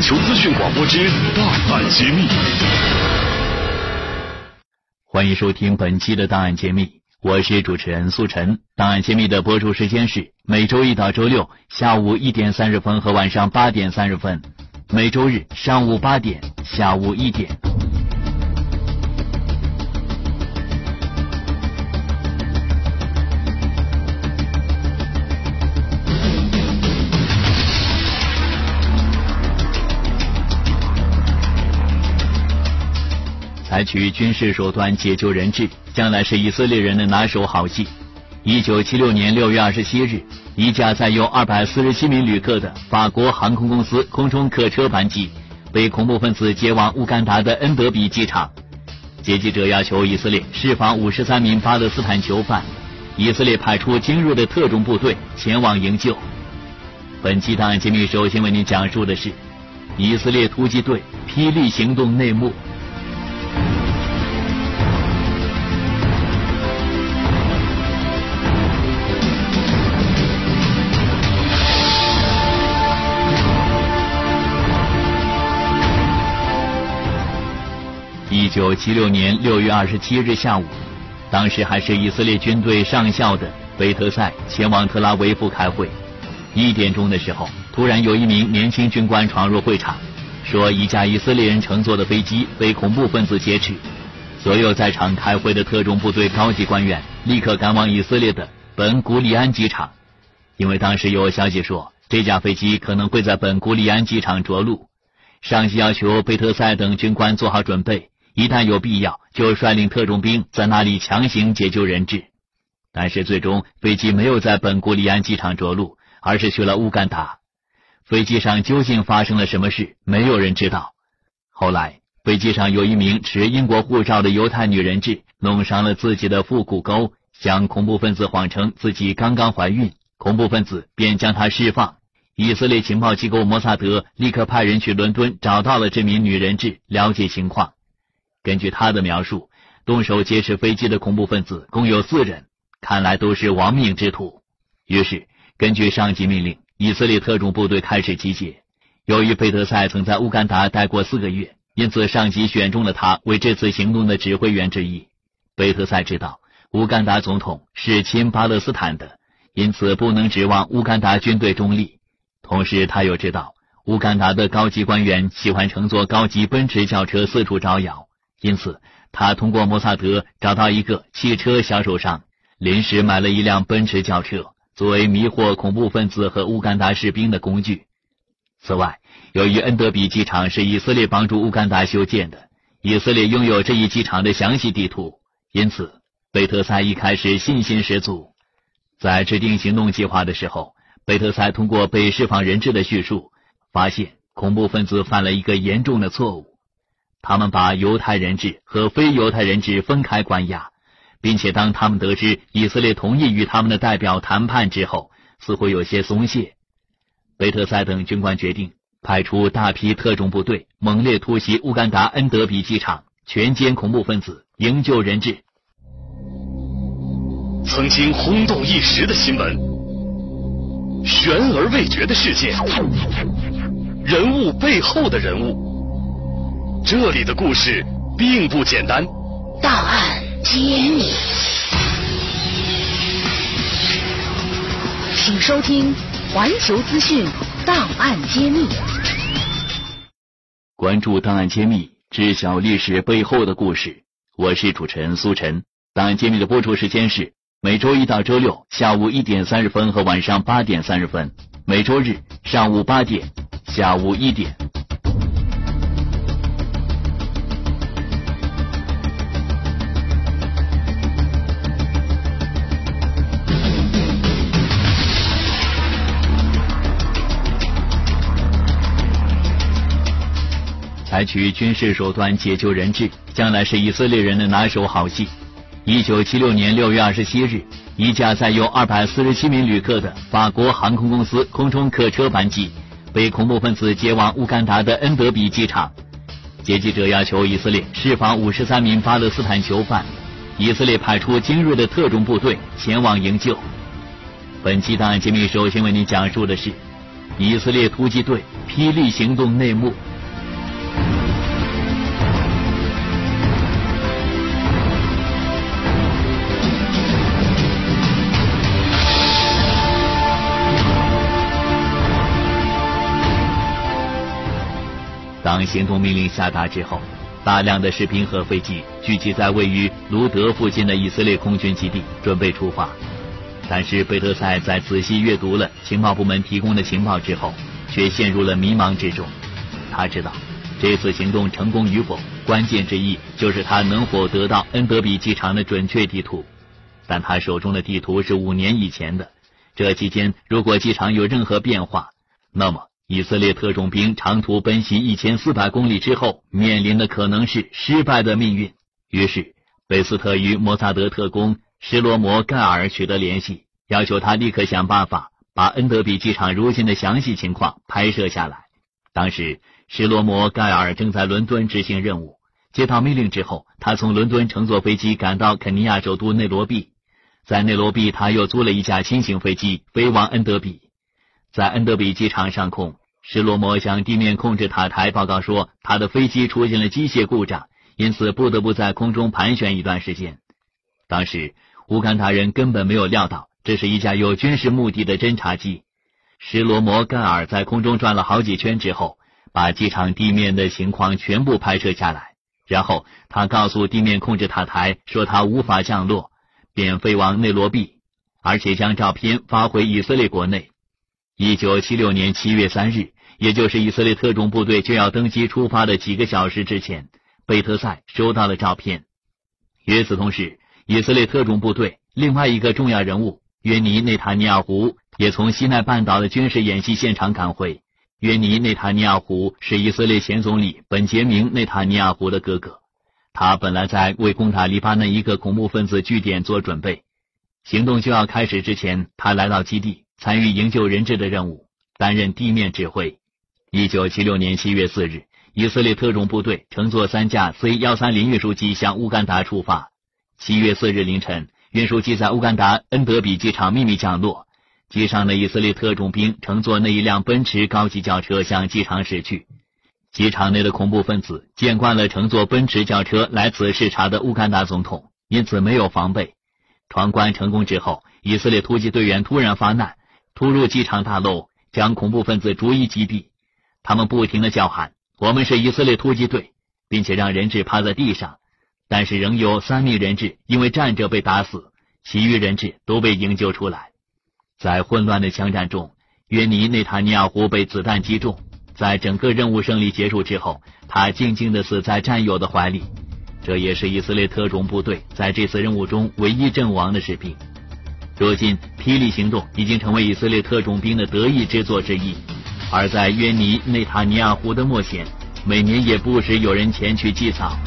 求资讯广播之档案揭秘，欢迎收听本期的档案揭秘，我是主持人苏晨。档案揭秘的播出时间是每周一到周六下午一点三十分和晚上八点三十分，每周日上午八点、下午一点。采取军事手段解救人质，将来是以色列人的拿手好戏。一九七六年六月二十七日，一架载有二百四十七名旅客的法国航空公司空中客车班机被恐怖分子接往乌干达的恩德比机场。劫机者要求以色列释放五十三名巴勒斯坦囚犯，以色列派出精锐的特种部队前往营救。本期档案揭秘首先为您讲述的是以色列突击队霹雳行动内幕。九七六年六月二十七日下午，当时还是以色列军队上校的贝特赛前往特拉维夫开会。一点钟的时候，突然有一名年轻军官闯入会场，说一架以色列人乘坐的飞机被恐怖分子劫持。所有在场开会的特种部队高级官员立刻赶往以色列的本古里安机场，因为当时有消息说这架飞机可能会在本古里安机场着陆。上级要求贝特赛等军官做好准备。一旦有必要，就率领特种兵在那里强行解救人质。但是最终飞机没有在本古里安机场着陆，而是去了乌干达。飞机上究竟发生了什么事，没有人知道。后来飞机上有一名持英国护照的犹太女人质弄伤了自己的腹股沟，向恐怖分子谎称自己刚刚怀孕，恐怖分子便将她释放。以色列情报机构摩萨德立刻派人去伦敦找到了这名女人质，了解情况。根据他的描述，动手劫持飞机的恐怖分子共有四人，看来都是亡命之徒。于是，根据上级命令，以色列特种部队开始集结。由于贝特赛曾在乌干达待过四个月，因此上级选中了他为这次行动的指挥员之一。贝特赛知道乌干达总统是亲巴勒斯坦的，因此不能指望乌干达军队中立。同时，他又知道乌干达的高级官员喜欢乘坐高级奔驰轿车四处招摇。因此，他通过摩萨德找到一个汽车销售商，临时买了一辆奔驰轿车，作为迷惑恐怖分子和乌干达士兵的工具。此外，由于恩德比机场是以色列帮助乌干达修建的，以色列拥有这一机场的详细地图，因此贝特塞一开始信心十足。在制定行动计划的时候，贝特塞通过被释放人质的叙述，发现恐怖分子犯了一个严重的错误。他们把犹太人质和非犹太人质分开关押，并且当他们得知以色列同意与他们的代表谈判之后，似乎有些松懈。贝特塞等军官决定派出大批特种部队，猛烈突袭乌干达恩德比机场，全歼恐怖分子，营救人质。曾经轰动一时的新闻，悬而未决的事件，人物背后的人物。这里的故事并不简单。档案揭秘，请收听环球资讯档案揭秘。关注档案揭秘，知晓历史背后的故事。我是主持人苏晨。档案揭秘的播出时间是每周一到周六下午一点三十分和晚上八点三十分，每周日上午八点、下午一点。取军事手段解救人质，将来是以色列人的拿手好戏。一九七六年六月二十七日，一架载有二百四十七名旅客的法国航空公司空中客车班机被恐怖分子接往乌干达的恩德比机场。劫机者要求以色列释放五十三名巴勒斯坦囚犯，以色列派出精锐的特种部队前往营救。本期档案揭秘首先为您讲述的是以色列突击队霹雳行动内幕。当行动命令下达之后，大量的士兵和飞机聚集在位于卢德附近的以色列空军基地，准备出发。但是贝特赛在仔细阅读了情报部门提供的情报之后，却陷入了迷茫之中。他知道这次行动成功与否，关键之一就是他能否得到恩德比机场的准确地图。但他手中的地图是五年以前的，这期间如果机场有任何变化，那么。以色列特种兵长途奔袭一千四百公里之后，面临的可能是失败的命运。于是，贝斯特与摩萨德特工施罗摩盖尔取得联系，要求他立刻想办法把恩德比机场如今的详细情况拍摄下来。当时，施罗摩盖尔正在伦敦执行任务。接到命令之后，他从伦敦乘坐飞机赶到肯尼亚首都内罗毕。在内罗毕，他又租了一架轻型飞机飞往恩德比。在恩德比机场上空，施罗摩向地面控制塔台报告说，他的飞机出现了机械故障，因此不得不在空中盘旋一段时间。当时乌干达人根本没有料到这是一架有军事目的的侦察机。施罗摩盖尔在空中转了好几圈之后，把机场地面的情况全部拍摄下来，然后他告诉地面控制塔台说他无法降落，便飞往内罗毕，而且将照片发回以色列国内。一九七六年七月三日，也就是以色列特种部队就要登机出发的几个小时之前，贝特赛收到了照片。与此同时，以色列特种部队另外一个重要人物约尼内塔尼亚胡也从西奈半岛的军事演习现场赶回。约尼内塔尼亚胡是以色列前总理本杰明内塔尼亚胡的哥哥，他本来在为攻打黎巴嫩一个恐怖分子据点做准备。行动就要开始之前，他来到基地。参与营救人质的任务，担任地面指挥。一九七六年七月四日，以色列特种部队乘坐三架 C 幺三零运输机向乌干达出发。七月四日凌晨，运输机在乌干达恩德比机场秘密降落。机上的以色列特种兵乘坐那一辆奔驰高级轿车向机场驶去。机场内的恐怖分子见惯了乘坐奔驰轿车来此视察的乌干达总统，因此没有防备。闯关成功之后，以色列突击队员突然发难。突入机场大楼，将恐怖分子逐一击毙。他们不停的叫喊：“我们是以色列突击队，并且让人质趴在地上。”但是仍有三名人质因为站着被打死，其余人质都被营救出来。在混乱的枪战中，约尼内塔尼亚胡被子弹击中。在整个任务胜利结束之后，他静静的死在战友的怀里。这也是以色列特种部队在这次任务中唯一阵亡的士兵。如今，霹雳行动已经成为以色列特种兵的得意之作之一。而在约尼内塔尼亚胡的墓前，每年也不时有人前去祭扫。